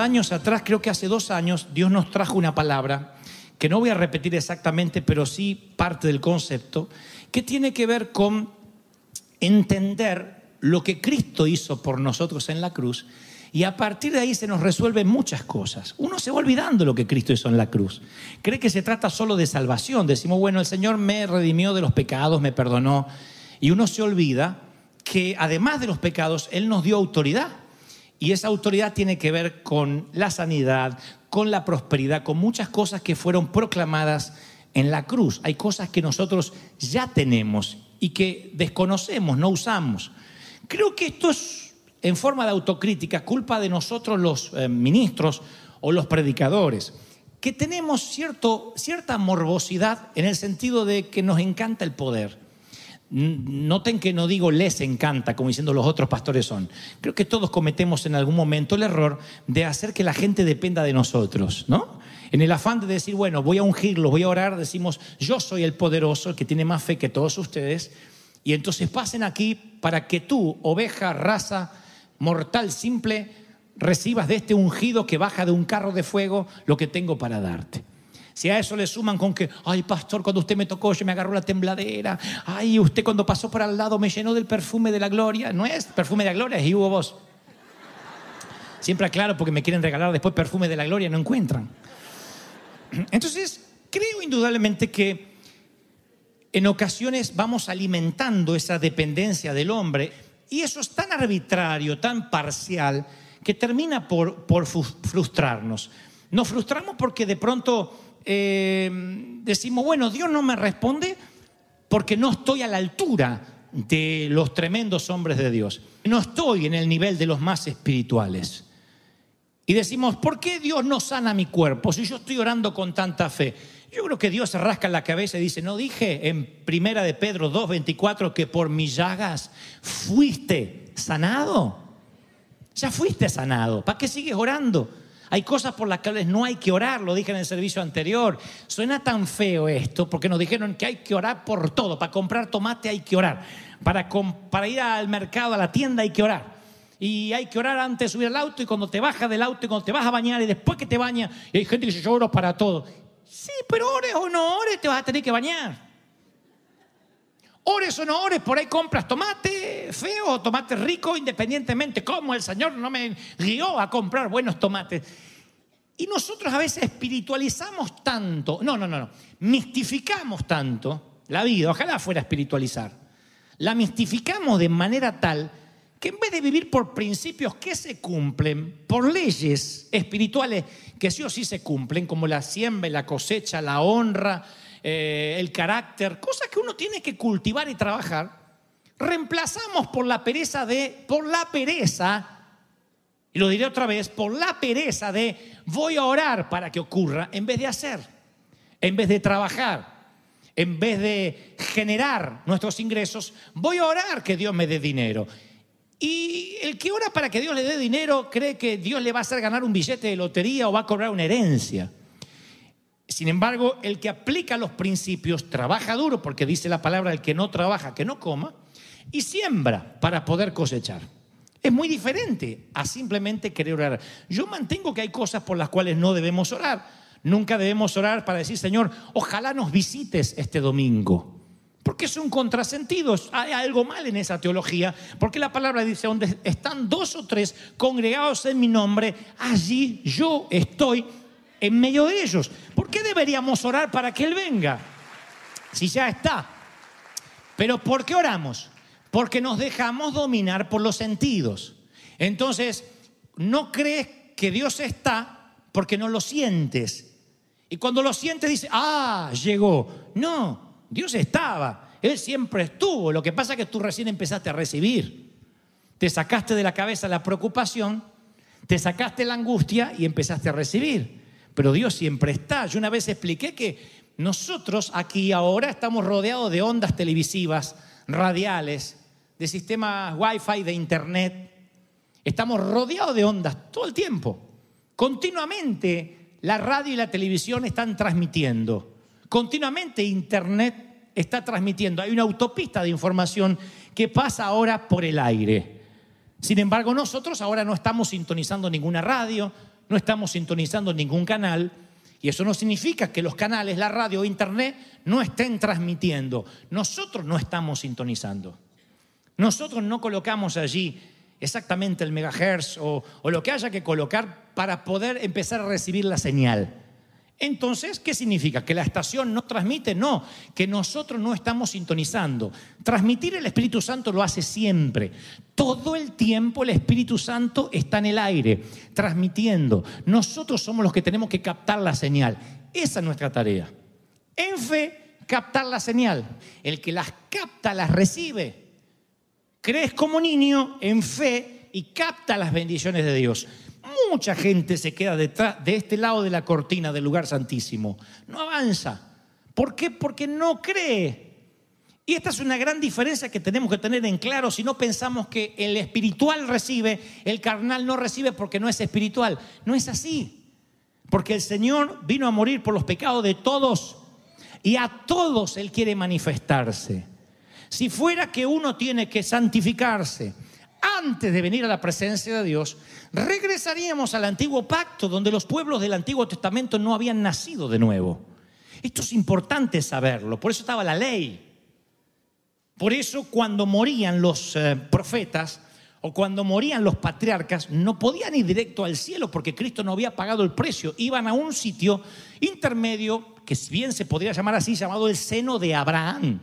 años atrás, creo que hace dos años, Dios nos trajo una palabra que no voy a repetir exactamente, pero sí parte del concepto, que tiene que ver con entender lo que Cristo hizo por nosotros en la cruz y a partir de ahí se nos resuelven muchas cosas. Uno se va olvidando lo que Cristo hizo en la cruz. Cree que se trata solo de salvación. Decimos, bueno, el Señor me redimió de los pecados, me perdonó. Y uno se olvida que además de los pecados, Él nos dio autoridad. Y esa autoridad tiene que ver con la sanidad, con la prosperidad, con muchas cosas que fueron proclamadas en la cruz. Hay cosas que nosotros ya tenemos y que desconocemos, no usamos. Creo que esto es en forma de autocrítica culpa de nosotros los eh, ministros o los predicadores, que tenemos cierta morbosidad en el sentido de que nos encanta el poder. Noten que no digo les encanta, como diciendo los otros pastores son. Creo que todos cometemos en algún momento el error de hacer que la gente dependa de nosotros, ¿no? En el afán de decir, bueno, voy a ungirlos, voy a orar, decimos, yo soy el poderoso, el que tiene más fe que todos ustedes, y entonces pasen aquí para que tú, oveja, raza, mortal, simple, recibas de este ungido que baja de un carro de fuego lo que tengo para darte. Si a eso le suman con que, ay pastor, cuando usted me tocó, yo me agarró la tembladera, ay, usted cuando pasó por al lado me llenó del perfume de la gloria, no es perfume de la gloria, es y hubo vos. Siempre aclaro porque me quieren regalar después perfume de la gloria, no encuentran. Entonces, creo indudablemente que en ocasiones vamos alimentando esa dependencia del hombre y eso es tan arbitrario, tan parcial, que termina por, frustrarnos. Nos frustramos porque de pronto eh, decimos, bueno, Dios no me responde porque no estoy a la altura de los tremendos hombres de Dios. No estoy en el nivel de los más espirituales. Y decimos, ¿por qué Dios no sana mi cuerpo si yo estoy orando con tanta fe? Yo creo que Dios se rasca la cabeza y dice, no dije en primera de Pedro 2.24 que por mis llagas fuiste sanado. Ya fuiste sanado. ¿Para qué sigues orando? Hay cosas por las cuales no hay que orar, lo dije en el servicio anterior. Suena tan feo esto porque nos dijeron que hay que orar por todo. Para comprar tomate hay que orar. Para, para ir al mercado, a la tienda hay que orar y hay que orar antes de subir al auto y cuando te bajas del auto y cuando te vas a bañar y después que te bañas, y hay gente que dice yo oro para todo. Sí, pero ores o no ores, te vas a tener que bañar. Ores o no ores, por ahí compras tomate feo o tomate rico, independientemente cómo el Señor no me guió a comprar buenos tomates. Y nosotros a veces espiritualizamos tanto, no, no, no, no, mistificamos tanto la vida, ojalá fuera espiritualizar. La mistificamos de manera tal que en vez de vivir por principios que se cumplen, por leyes espirituales que sí o sí se cumplen, como la siembra, la cosecha, la honra, eh, el carácter, cosas que uno tiene que cultivar y trabajar, reemplazamos por la pereza de, por la pereza, y lo diré otra vez, por la pereza de voy a orar para que ocurra, en vez de hacer, en vez de trabajar, en vez de generar nuestros ingresos, voy a orar que Dios me dé dinero. Y el que ora para que Dios le dé dinero cree que Dios le va a hacer ganar un billete de lotería o va a cobrar una herencia. Sin embargo, el que aplica los principios trabaja duro, porque dice la palabra, el que no trabaja, que no coma, y siembra para poder cosechar. Es muy diferente a simplemente querer orar. Yo mantengo que hay cosas por las cuales no debemos orar. Nunca debemos orar para decir, Señor, ojalá nos visites este domingo. Porque es un contrasentido, hay algo mal en esa teología, porque la palabra dice, donde están dos o tres congregados en mi nombre, allí yo estoy en medio de ellos. ¿Por qué deberíamos orar para que Él venga? Si ya está. Pero ¿por qué oramos? Porque nos dejamos dominar por los sentidos. Entonces, no crees que Dios está porque no lo sientes. Y cuando lo sientes dices, ah, llegó. No, Dios estaba, Él siempre estuvo. Lo que pasa es que tú recién empezaste a recibir. Te sacaste de la cabeza la preocupación, te sacaste la angustia y empezaste a recibir. Pero Dios siempre está. Yo una vez expliqué que nosotros aquí ahora estamos rodeados de ondas televisivas, radiales, de sistemas wifi, de internet. Estamos rodeados de ondas todo el tiempo. Continuamente la radio y la televisión están transmitiendo. Continuamente Internet está transmitiendo. Hay una autopista de información que pasa ahora por el aire. Sin embargo, nosotros ahora no estamos sintonizando ninguna radio, no estamos sintonizando ningún canal, y eso no significa que los canales, la radio o internet no estén transmitiendo. Nosotros no estamos sintonizando. Nosotros no colocamos allí exactamente el megahertz o, o lo que haya que colocar para poder empezar a recibir la señal. Entonces, ¿qué significa? ¿Que la estación no transmite? No, que nosotros no estamos sintonizando. Transmitir el Espíritu Santo lo hace siempre. Todo el tiempo el Espíritu Santo está en el aire, transmitiendo. Nosotros somos los que tenemos que captar la señal. Esa es nuestra tarea. En fe, captar la señal. El que las capta, las recibe. Crees como niño en fe y capta las bendiciones de Dios. Mucha gente se queda detrás de este lado de la cortina del lugar santísimo. No avanza. ¿Por qué? Porque no cree. Y esta es una gran diferencia que tenemos que tener en claro si no pensamos que el espiritual recibe, el carnal no recibe porque no es espiritual. No es así. Porque el Señor vino a morir por los pecados de todos y a todos Él quiere manifestarse. Si fuera que uno tiene que santificarse, antes de venir a la presencia de Dios, regresaríamos al antiguo pacto, donde los pueblos del Antiguo Testamento no habían nacido de nuevo. Esto es importante saberlo, por eso estaba la ley. Por eso cuando morían los eh, profetas o cuando morían los patriarcas, no podían ir directo al cielo porque Cristo no había pagado el precio. Iban a un sitio intermedio, que bien se podría llamar así, llamado el seno de Abraham.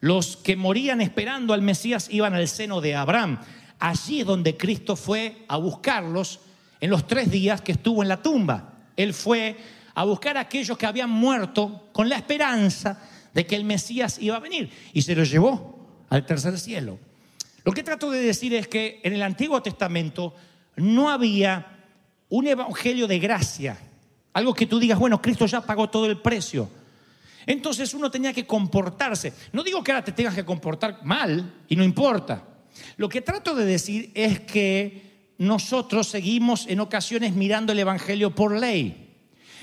Los que morían esperando al Mesías iban al seno de Abraham. Allí es donde Cristo fue a buscarlos en los tres días que estuvo en la tumba. Él fue a buscar a aquellos que habían muerto con la esperanza de que el Mesías iba a venir y se los llevó al tercer cielo. Lo que trato de decir es que en el Antiguo Testamento no había un evangelio de gracia, algo que tú digas, bueno, Cristo ya pagó todo el precio. Entonces uno tenía que comportarse. No digo que ahora te tengas que comportar mal y no importa. Lo que trato de decir es que nosotros seguimos en ocasiones mirando el Evangelio por ley.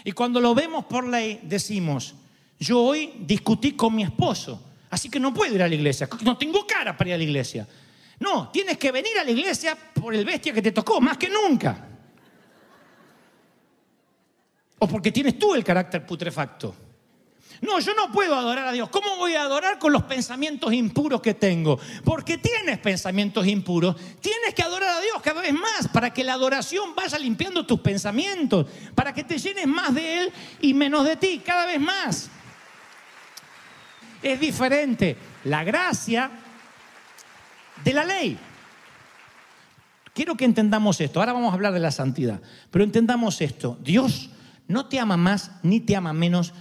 Y cuando lo vemos por ley decimos, yo hoy discutí con mi esposo, así que no puedo ir a la iglesia, no tengo cara para ir a la iglesia. No, tienes que venir a la iglesia por el bestia que te tocó, más que nunca. O porque tienes tú el carácter putrefacto. No, yo no puedo adorar a Dios. ¿Cómo voy a adorar con los pensamientos impuros que tengo? Porque tienes pensamientos impuros. Tienes que adorar a Dios cada vez más para que la adoración vaya limpiando tus pensamientos, para que te llenes más de Él y menos de ti, cada vez más. Es diferente la gracia de la ley. Quiero que entendamos esto. Ahora vamos a hablar de la santidad. Pero entendamos esto. Dios no te ama más ni te ama menos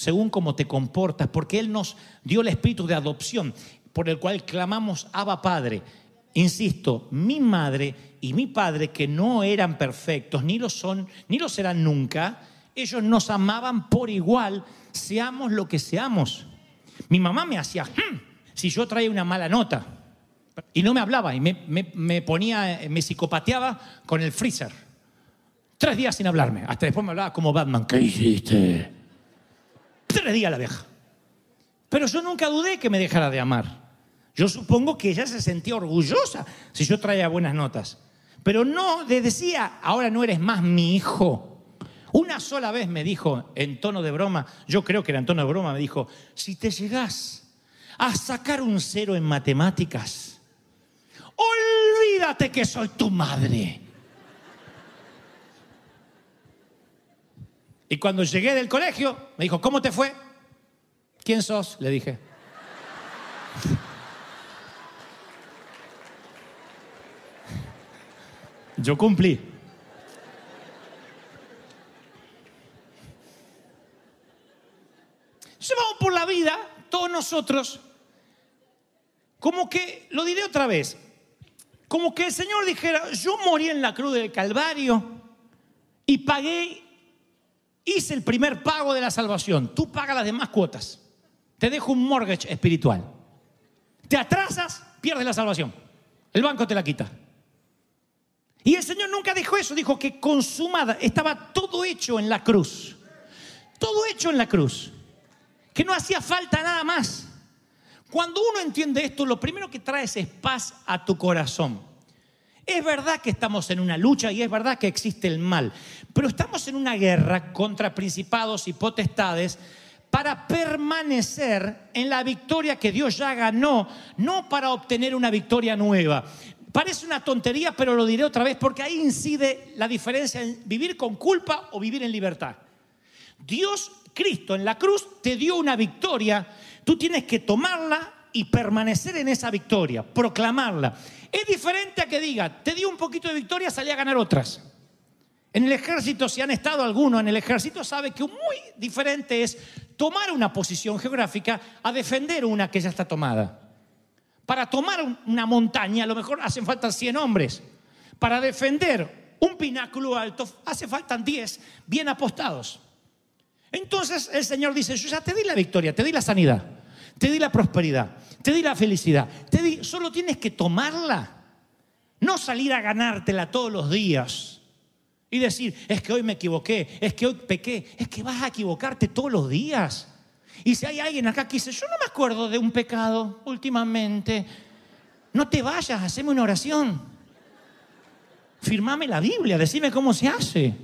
según cómo te comportas, porque Él nos dio el espíritu de adopción, por el cual clamamos Abba Padre. Insisto, mi madre y mi padre, que no eran perfectos, ni lo son, ni lo serán nunca, ellos nos amaban por igual, seamos lo que seamos. Mi mamá me hacía, hmm", si yo traía una mala nota, y no me hablaba, y me, me ponía, me psicopateaba con el freezer. Tres días sin hablarme, hasta después me hablaba como Batman, ¿qué hiciste? Tres días la deja. Pero yo nunca dudé que me dejara de amar. Yo supongo que ella se sentía orgullosa si yo traía buenas notas. Pero no le decía, ahora no eres más mi hijo. Una sola vez me dijo, en tono de broma, yo creo que era en tono de broma, me dijo, si te llegás a sacar un cero en matemáticas, olvídate que soy tu madre. Y cuando llegué del colegio, me dijo, ¿cómo te fue? ¿Quién sos? Le dije. Yo cumplí. Llevamos por la vida, todos nosotros, como que, lo diré otra vez, como que el Señor dijera, yo morí en la cruz del Calvario y pagué hice el primer pago de la salvación, tú pagas las demás cuotas. Te dejo un mortgage espiritual. Te atrasas, pierdes la salvación. El banco te la quita. Y el Señor nunca dijo eso, dijo que consumada, estaba todo hecho en la cruz. Todo hecho en la cruz. Que no hacía falta nada más. Cuando uno entiende esto, lo primero que traes es paz a tu corazón. Es verdad que estamos en una lucha y es verdad que existe el mal, pero estamos en una guerra contra principados y potestades para permanecer en la victoria que Dios ya ganó, no para obtener una victoria nueva. Parece una tontería, pero lo diré otra vez porque ahí incide la diferencia en vivir con culpa o vivir en libertad. Dios, Cristo en la cruz, te dio una victoria, tú tienes que tomarla y permanecer en esa victoria, proclamarla. Es diferente a que diga, te dio un poquito de victoria, salí a ganar otras. En el ejército, si han estado algunos en el ejército, sabe que muy diferente es tomar una posición geográfica a defender una que ya está tomada. Para tomar una montaña, a lo mejor hacen falta 100 hombres. Para defender un pináculo alto, hace falta 10 bien apostados. Entonces el Señor dice, yo ya te di la victoria, te di la sanidad, te di la prosperidad, te di la felicidad, te di, solo tienes que tomarla, no salir a ganártela todos los días y decir, es que hoy me equivoqué, es que hoy pequé, es que vas a equivocarte todos los días. Y si hay alguien acá que dice, yo no me acuerdo de un pecado últimamente, no te vayas, haceme una oración. Firmame la Biblia, decime cómo se hace.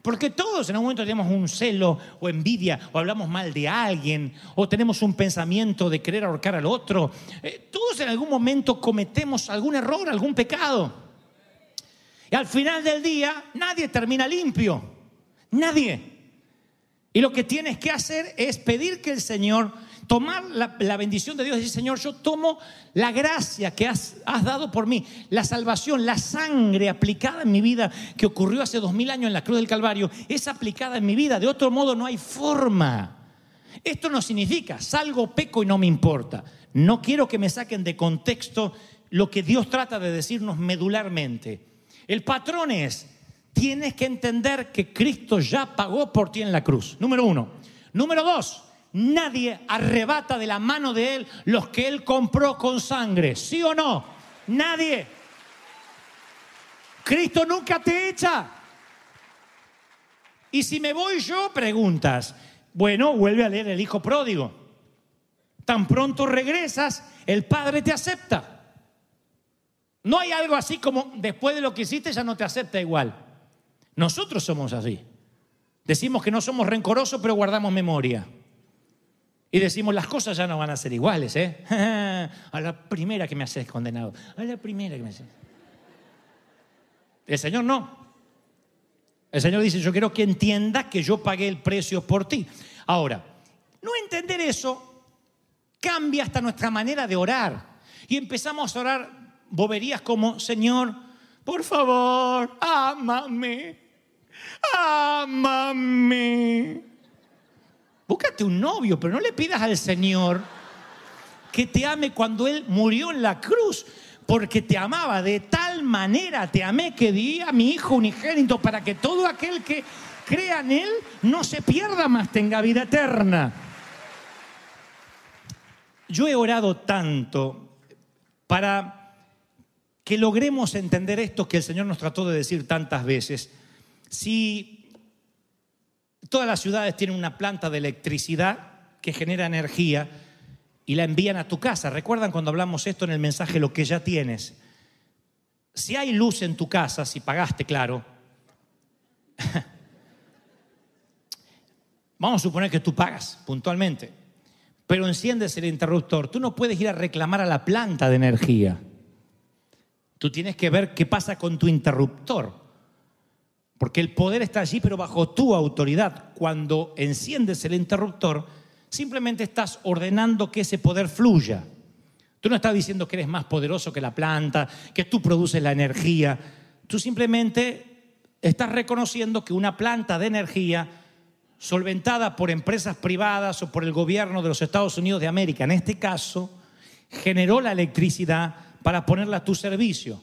Porque todos en algún momento tenemos un celo o envidia o hablamos mal de alguien o tenemos un pensamiento de querer ahorcar al otro. Eh, todos en algún momento cometemos algún error, algún pecado. Y al final del día nadie termina limpio. Nadie. Y lo que tienes que hacer es pedir que el Señor, tomar la, bendición de Dios y decir, Señor, yo tomo la gracia que has, dado por mí, la salvación, la sangre aplicada en mi vida que ocurrió hace dos mil años en la cruz del Calvario, es aplicada en mi vida. De otro modo no hay forma. Esto no significa, salgo, peco y no me importa. No quiero que me saquen de contexto lo que Dios trata de decirnos medularmente. El patrón es, tienes que entender que Cristo ya pagó por ti en la cruz. Número uno. Número dos, nadie arrebata de la mano de Él los que Él compró con sangre. ¿Sí o no? Nadie. Cristo nunca te echa. Y si me voy yo, preguntas, bueno, vuelve a leer el Hijo Pródigo. Tan pronto regresas, el Padre te acepta. No hay algo así como después de lo que hiciste ya no te acepta igual. Nosotros somos así. Decimos que no somos rencorosos, pero guardamos memoria. Y decimos, las cosas ya no van a ser iguales, ¿eh? a la primera que me haces condenado. A la primera que me haces. El Señor no. El Señor dice, yo quiero que entiendas que yo pagué el precio por ti. Ahora, no entender eso cambia hasta nuestra manera de orar. Y empezamos a orar boberías como, Señor, por favor, ámame, ámame. Búscate un novio, pero no le pidas al Señor que te ame cuando Él murió en la cruz, porque te amaba de tal manera, te amé que di a mi Hijo unigénito para que todo aquel que crea en Él no se pierda más, tenga vida eterna. Yo he orado tanto para que logremos entender esto que el Señor nos trató de decir tantas veces. Si todas las ciudades tienen una planta de electricidad que genera energía y la envían a tu casa, ¿recuerdan cuando hablamos esto en el mensaje lo que ya tienes? Si hay luz en tu casa, si pagaste, claro, vamos a suponer que tú pagas puntualmente, pero enciendes el interruptor, tú no puedes ir a reclamar a la planta de energía. Tú tienes que ver qué pasa con tu interruptor. Porque el poder está allí, pero bajo tu autoridad. Cuando enciendes el interruptor, simplemente estás ordenando que ese poder fluya. Tú no estás diciendo que eres más poderoso que la planta, que tú produces la energía. Tú simplemente estás reconociendo que una planta de energía solventada por empresas privadas o por el gobierno de los Estados Unidos de América, en este caso, generó la electricidad para ponerla a tu servicio.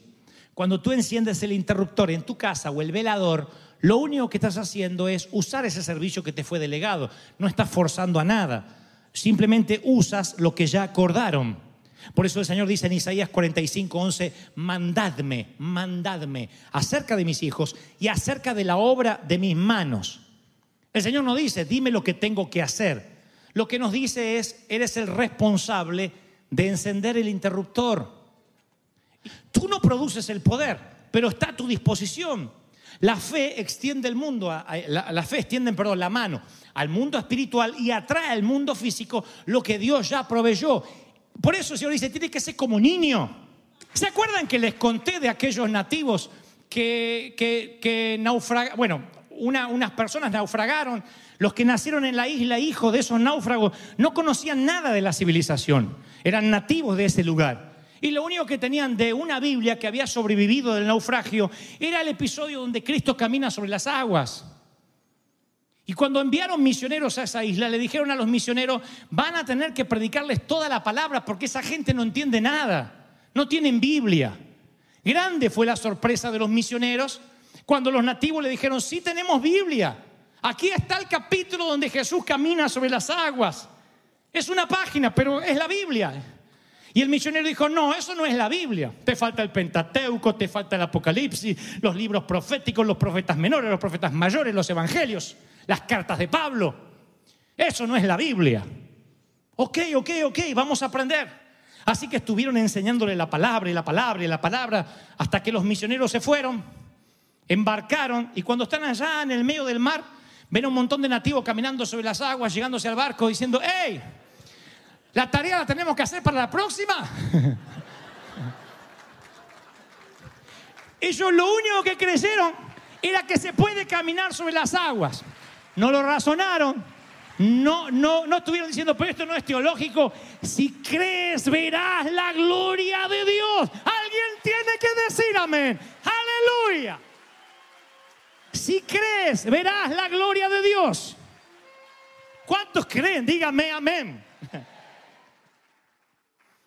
Cuando tú enciendes el interruptor en tu casa o el velador, lo único que estás haciendo es usar ese servicio que te fue delegado. No estás forzando a nada. Simplemente usas lo que ya acordaron. Por eso el Señor dice en Isaías 45, 11, mandadme, mandadme acerca de mis hijos y acerca de la obra de mis manos. El Señor no dice, dime lo que tengo que hacer. Lo que nos dice es, eres el responsable de encender el interruptor. Tú no produces el poder, pero está a tu disposición. La fe extiende el mundo, la, la, fe extiende, perdón, la mano al mundo espiritual y atrae al mundo físico lo que Dios ya proveyó. Por eso el Señor dice, tiene que ser como niño. ¿Se acuerdan que les conté de aquellos nativos que, que, que naufragaron? Bueno, unas personas naufragaron, los que nacieron en la isla, hijos de esos náufragos, no conocían nada de la civilización, eran nativos de ese lugar. Y lo único que tenían de una Biblia que había sobrevivido del naufragio era el episodio donde Cristo camina sobre las aguas. Y cuando enviaron misioneros a esa isla, le dijeron a los misioneros, van a tener que predicarles toda la palabra porque esa gente no entiende nada, no tienen Biblia. Grande fue la sorpresa de los misioneros cuando los nativos le dijeron, sí tenemos Biblia. Aquí está el capítulo donde Jesús camina sobre las aguas. Es una página, pero es la Biblia. Y el misionero dijo, no, eso no es la Biblia. Te falta el Pentateuco, te falta el Apocalipsis, los libros proféticos, los profetas menores, los profetas mayores, los evangelios, las cartas de Pablo. Eso no es la Biblia. Ok, ok, ok, vamos a aprender. Así que estuvieron enseñándole la palabra y la palabra y la palabra hasta que los misioneros se fueron, embarcaron y cuando están allá en el medio del mar, ven un montón de nativos caminando sobre las aguas, llegándose al barco diciendo, ¡hey! La tarea la tenemos que hacer para la próxima. Ellos lo único que creyeron era que se puede caminar sobre las aguas. No lo razonaron. No, no, no estuvieron diciendo, pero esto no es teológico. Si crees, verás la gloria de Dios. Alguien tiene que decir amén. Aleluya. Si crees, verás la gloria de Dios. ¿Cuántos creen? Dígame amén.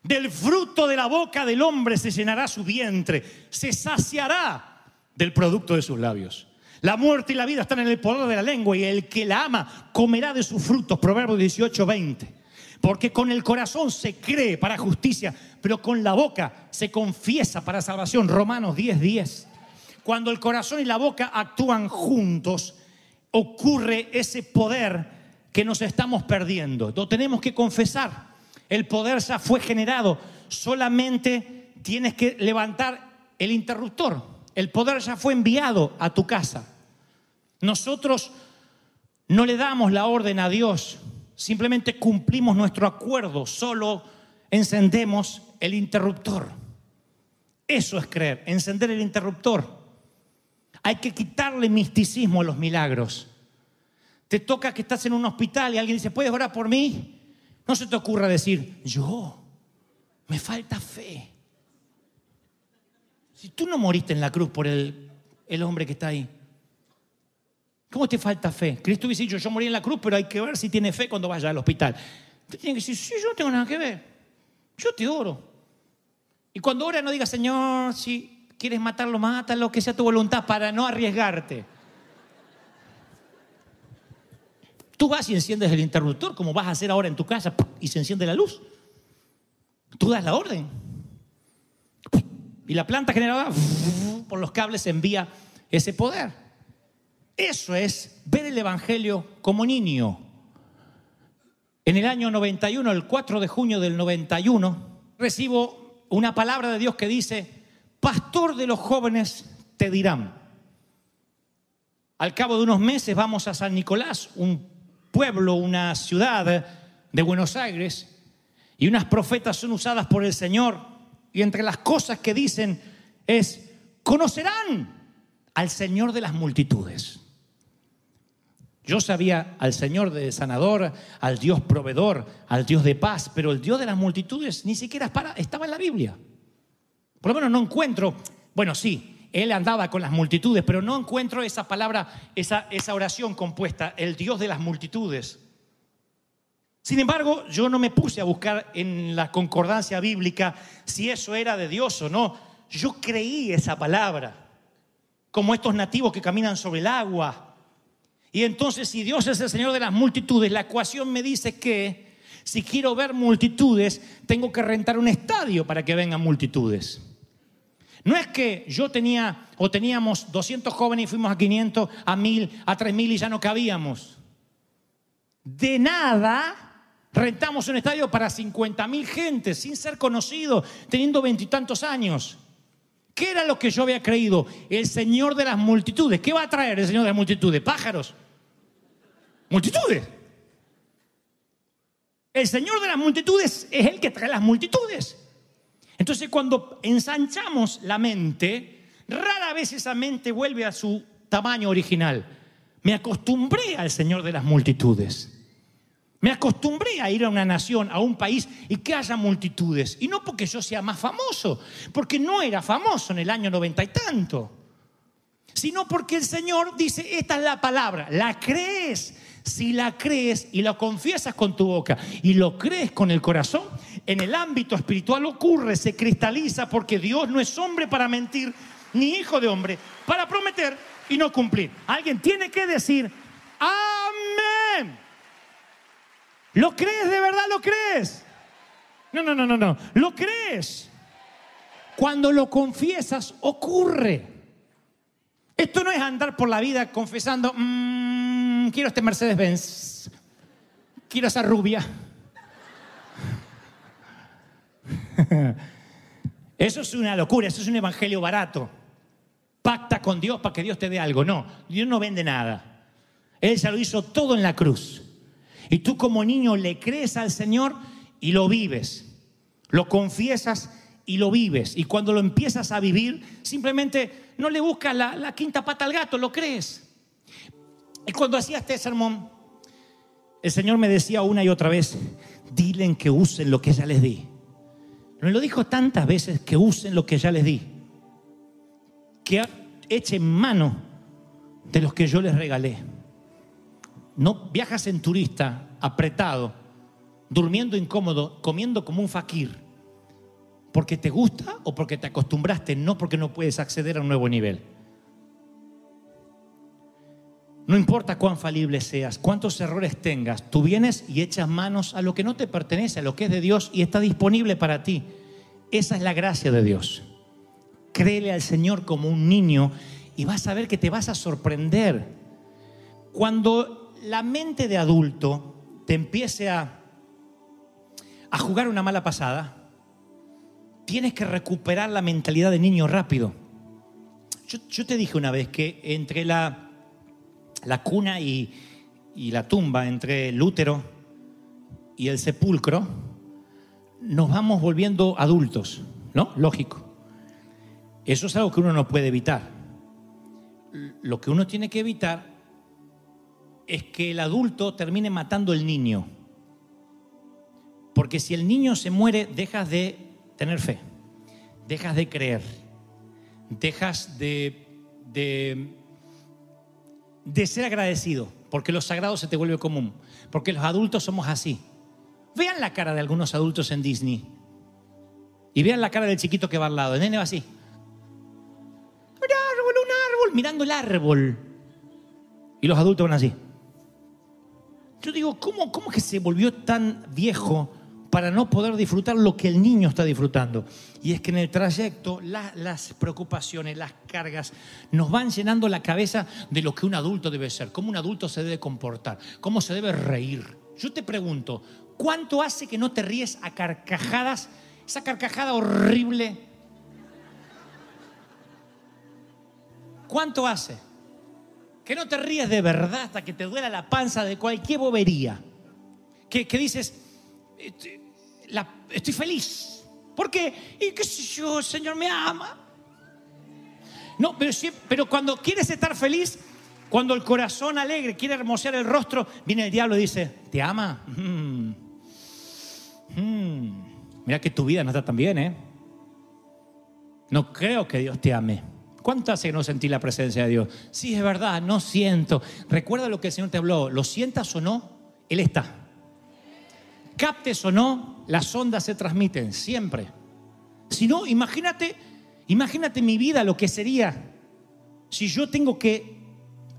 Del fruto de la boca del hombre se llenará su vientre, se saciará del producto de sus labios. La muerte y la vida están en el poder de la lengua y el que la ama comerá de sus frutos. Proverbios 18, 20. Porque con el corazón se cree para justicia, pero con la boca se confiesa para salvación. Romanos 10, 10. Cuando el corazón y la boca actúan juntos, ocurre ese poder que nos estamos perdiendo. Lo tenemos que confesar. El poder ya fue generado. Solamente tienes que levantar el interruptor. El poder ya fue enviado a tu casa. Nosotros no le damos la orden a Dios. Simplemente cumplimos nuestro acuerdo. Solo encendemos el interruptor. Eso es creer, encender el interruptor. Hay que quitarle misticismo a los milagros. Te toca que estás en un hospital y alguien dice, ¿puedes orar por mí? No se te ocurra decir, yo, me falta fe. Si tú no moriste en la cruz por el, el hombre que está ahí, ¿cómo te falta fe? Cristo hubiese dicho, yo morí en la cruz, pero hay que ver si tiene fe cuando vaya al hospital. Te tiene que decir, sí, yo no tengo nada que ver. Yo te oro. Y cuando ora no diga, Señor, si quieres matarlo, mátalo, que sea tu voluntad para no arriesgarte. Tú vas y enciendes el interruptor, como vas a hacer ahora en tu casa, y se enciende la luz. Tú das la orden. Y la planta generada por los cables envía ese poder. Eso es ver el Evangelio como niño. En el año 91, el 4 de junio del 91, recibo una palabra de Dios que dice, pastor de los jóvenes te dirán. Al cabo de unos meses vamos a San Nicolás, un pueblo, una ciudad de Buenos Aires, y unas profetas son usadas por el Señor, y entre las cosas que dicen es, conocerán al Señor de las multitudes. Yo sabía al Señor de sanador, al Dios proveedor, al Dios de paz, pero el Dios de las multitudes ni siquiera estaba en la Biblia. Por lo menos no encuentro, bueno, sí, él andaba con las multitudes, pero no encuentro esa palabra, esa, esa oración compuesta, el Dios de las multitudes. Sin embargo, yo no me puse a buscar en la concordancia bíblica si eso era de Dios o no. Yo creí esa palabra, como estos nativos que caminan sobre el agua. Y entonces, si Dios es el Señor de las multitudes, la ecuación me dice que si quiero ver multitudes, tengo que rentar un estadio para que vengan multitudes. No es que yo tenía o teníamos 200 jóvenes y fuimos a 500, a 1000, a 3000 y ya no cabíamos. De nada rentamos un estadio para 50 mil gente sin ser conocido, teniendo veintitantos años. ¿Qué era lo que yo había creído? El Señor de las multitudes. ¿Qué va a traer el Señor de las multitudes? Pájaros. Multitudes. El Señor de las multitudes es el que trae las multitudes. Entonces cuando ensanchamos la mente, rara vez esa mente vuelve a su tamaño original. Me acostumbré al Señor de las multitudes. Me acostumbré a ir a una nación, a un país y que haya multitudes. Y no porque yo sea más famoso, porque no era famoso en el año noventa y tanto, sino porque el Señor dice, esta es la palabra, la crees. Si la crees y la confiesas con tu boca y lo crees con el corazón, en el ámbito espiritual ocurre, se cristaliza, porque Dios no es hombre para mentir, ni hijo de hombre para prometer y no cumplir. Alguien tiene que decir, amén. ¿Lo crees de verdad? ¿Lo crees? No, no, no, no, no. ¿Lo crees? Cuando lo confiesas, ocurre. Esto no es andar por la vida confesando, mmm, quiero este Mercedes-Benz, quiero esa rubia. Eso es una locura, eso es un evangelio barato. Pacta con Dios para que Dios te dé algo. No, Dios no vende nada. Él ya lo hizo todo en la cruz. Y tú como niño le crees al Señor y lo vives. Lo confiesas y lo vives. Y cuando lo empiezas a vivir, simplemente no le buscas la, quinta pata al gato, lo crees. Y cuando hacía este sermón, el Señor me decía una y otra vez, dilen que usen lo que ya les di. Me lo dijo tantas veces que usen lo que ya les di. Que echen mano de los que yo les regalé. No viajas en turista, apretado, durmiendo incómodo, comiendo como un fakir, porque te gusta o porque te acostumbraste, no porque no puedes acceder a un nuevo nivel. No importa cuán falible seas, cuántos errores tengas, tú vienes y echas manos a lo que no te pertenece, a lo que es de Dios y está disponible para ti. Esa es la gracia de Dios. Créele al Señor como un niño y vas a ver que te vas a sorprender. Cuando la mente de adulto te empiece a, a jugar una mala pasada, tienes que recuperar la mentalidad de niño rápido. Yo, te dije una vez que entre la, la cuna y, la tumba, entre el útero y el sepulcro, nos vamos volviendo adultos, ¿no? Lógico. Eso es algo que uno no puede evitar. Lo que uno tiene que evitar es que el adulto termine matando al niño. Porque si el niño se muere, dejas de tener fe, dejas de creer, dejas de, de, de ser agradecido, porque lo sagrado se te vuelve común, porque los adultos somos así. Vean la cara de algunos adultos en Disney y vean la cara del chiquito que va al lado. El nene va así. Un árbol, un árbol, mirando el árbol. Y los adultos van así. Yo digo, ¿cómo, cómo que se volvió tan viejo para no poder disfrutar lo que el niño está disfrutando? Y es que en el trayecto las preocupaciones, las cargas, nos van llenando la cabeza de lo que un adulto debe ser, cómo un adulto se debe comportar, cómo se debe reír. Yo te pregunto, ¿cuánto hace que no te ríes a carcajadas? Esa carcajada horrible. ¿Cuánto hace? que no te ríes de verdad hasta que te duela la panza de cualquier bobería. Que, dices, este, estoy feliz. ¿Por qué? Y qué sé yo, el Señor me ama. No, pero, pero cuando quieres estar feliz, cuando el corazón alegre quiere hermosear el rostro, viene el diablo y dice, ¿te ama? Mm. Mm. Mira que tu vida no está tan bien, ¿eh? No creo que Dios te ame. ¿Cuánto hace que no sentí la presencia de Dios? Sí, es verdad, no siento. Recuerda lo que el Señor te habló. Lo sientas o no, Él está. Captes o no, las ondas se transmiten siempre. Si no, imagínate, imagínate mi vida, lo que sería si yo tengo que,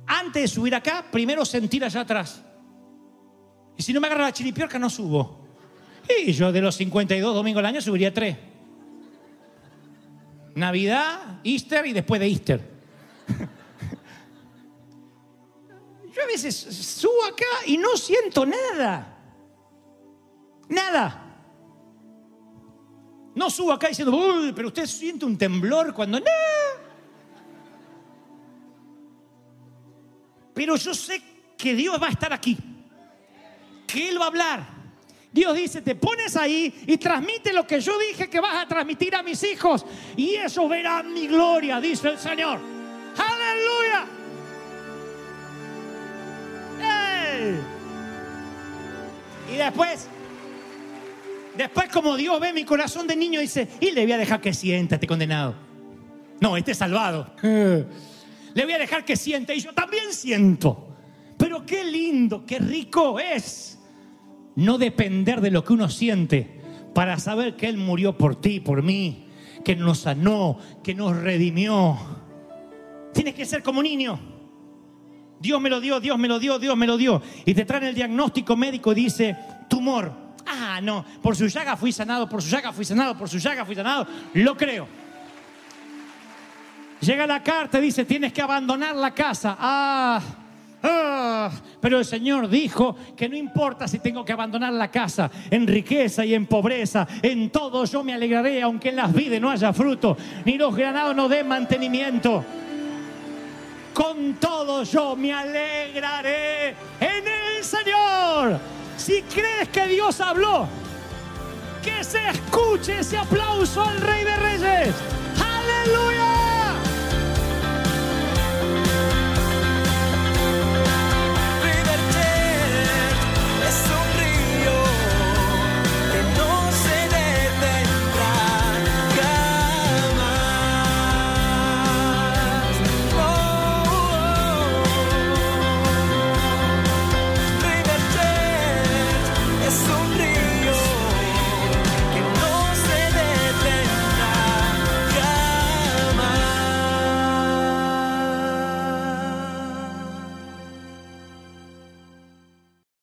antes de subir acá, primero sentir allá atrás. Y si no me agarra la chiripiorca, no subo. Y yo de los 52 domingos al año subiría tres. Navidad, Easter y después de Easter. Yo a veces subo acá y no siento nada. Nada. No subo acá diciendo, uy, pero usted siente un temblor cuando... No. Pero yo sé que Dios va a estar aquí. Que Él va a hablar. Dios dice, te pones ahí y transmite lo que yo dije que vas a transmitir a mis hijos. Y eso verán mi gloria, dice el Señor. Aleluya. Y después, después como Dios ve mi corazón de niño, dice, y le voy a dejar que siéntate condenado. No, este salvado. Le voy a dejar que siente y yo también siento. Pero qué lindo, qué rico es no depender de lo que uno siente para saber que Él murió por ti, por mí, que nos sanó, que nos redimió. Tienes que ser como niño. Dios me lo dio, Dios me lo dio, Dios me lo dio. Y te traen el diagnóstico médico y dice, tumor. Ah, no, por su llaga fui sanado, por su llaga fui sanado, por su llaga fui sanado. Lo creo. Llega la carta y dice, tienes que abandonar la casa. Ah, ah, pero el Señor dijo que no importa si tengo que abandonar la casa, en riqueza y en pobreza, en todo yo me alegraré, aunque en las vidas no haya fruto, ni los granados no den mantenimiento con todo yo me alegraré en el Señor. Si crees que Dios habló, que se escuche ese aplauso al Rey de Reyes. Aleluya.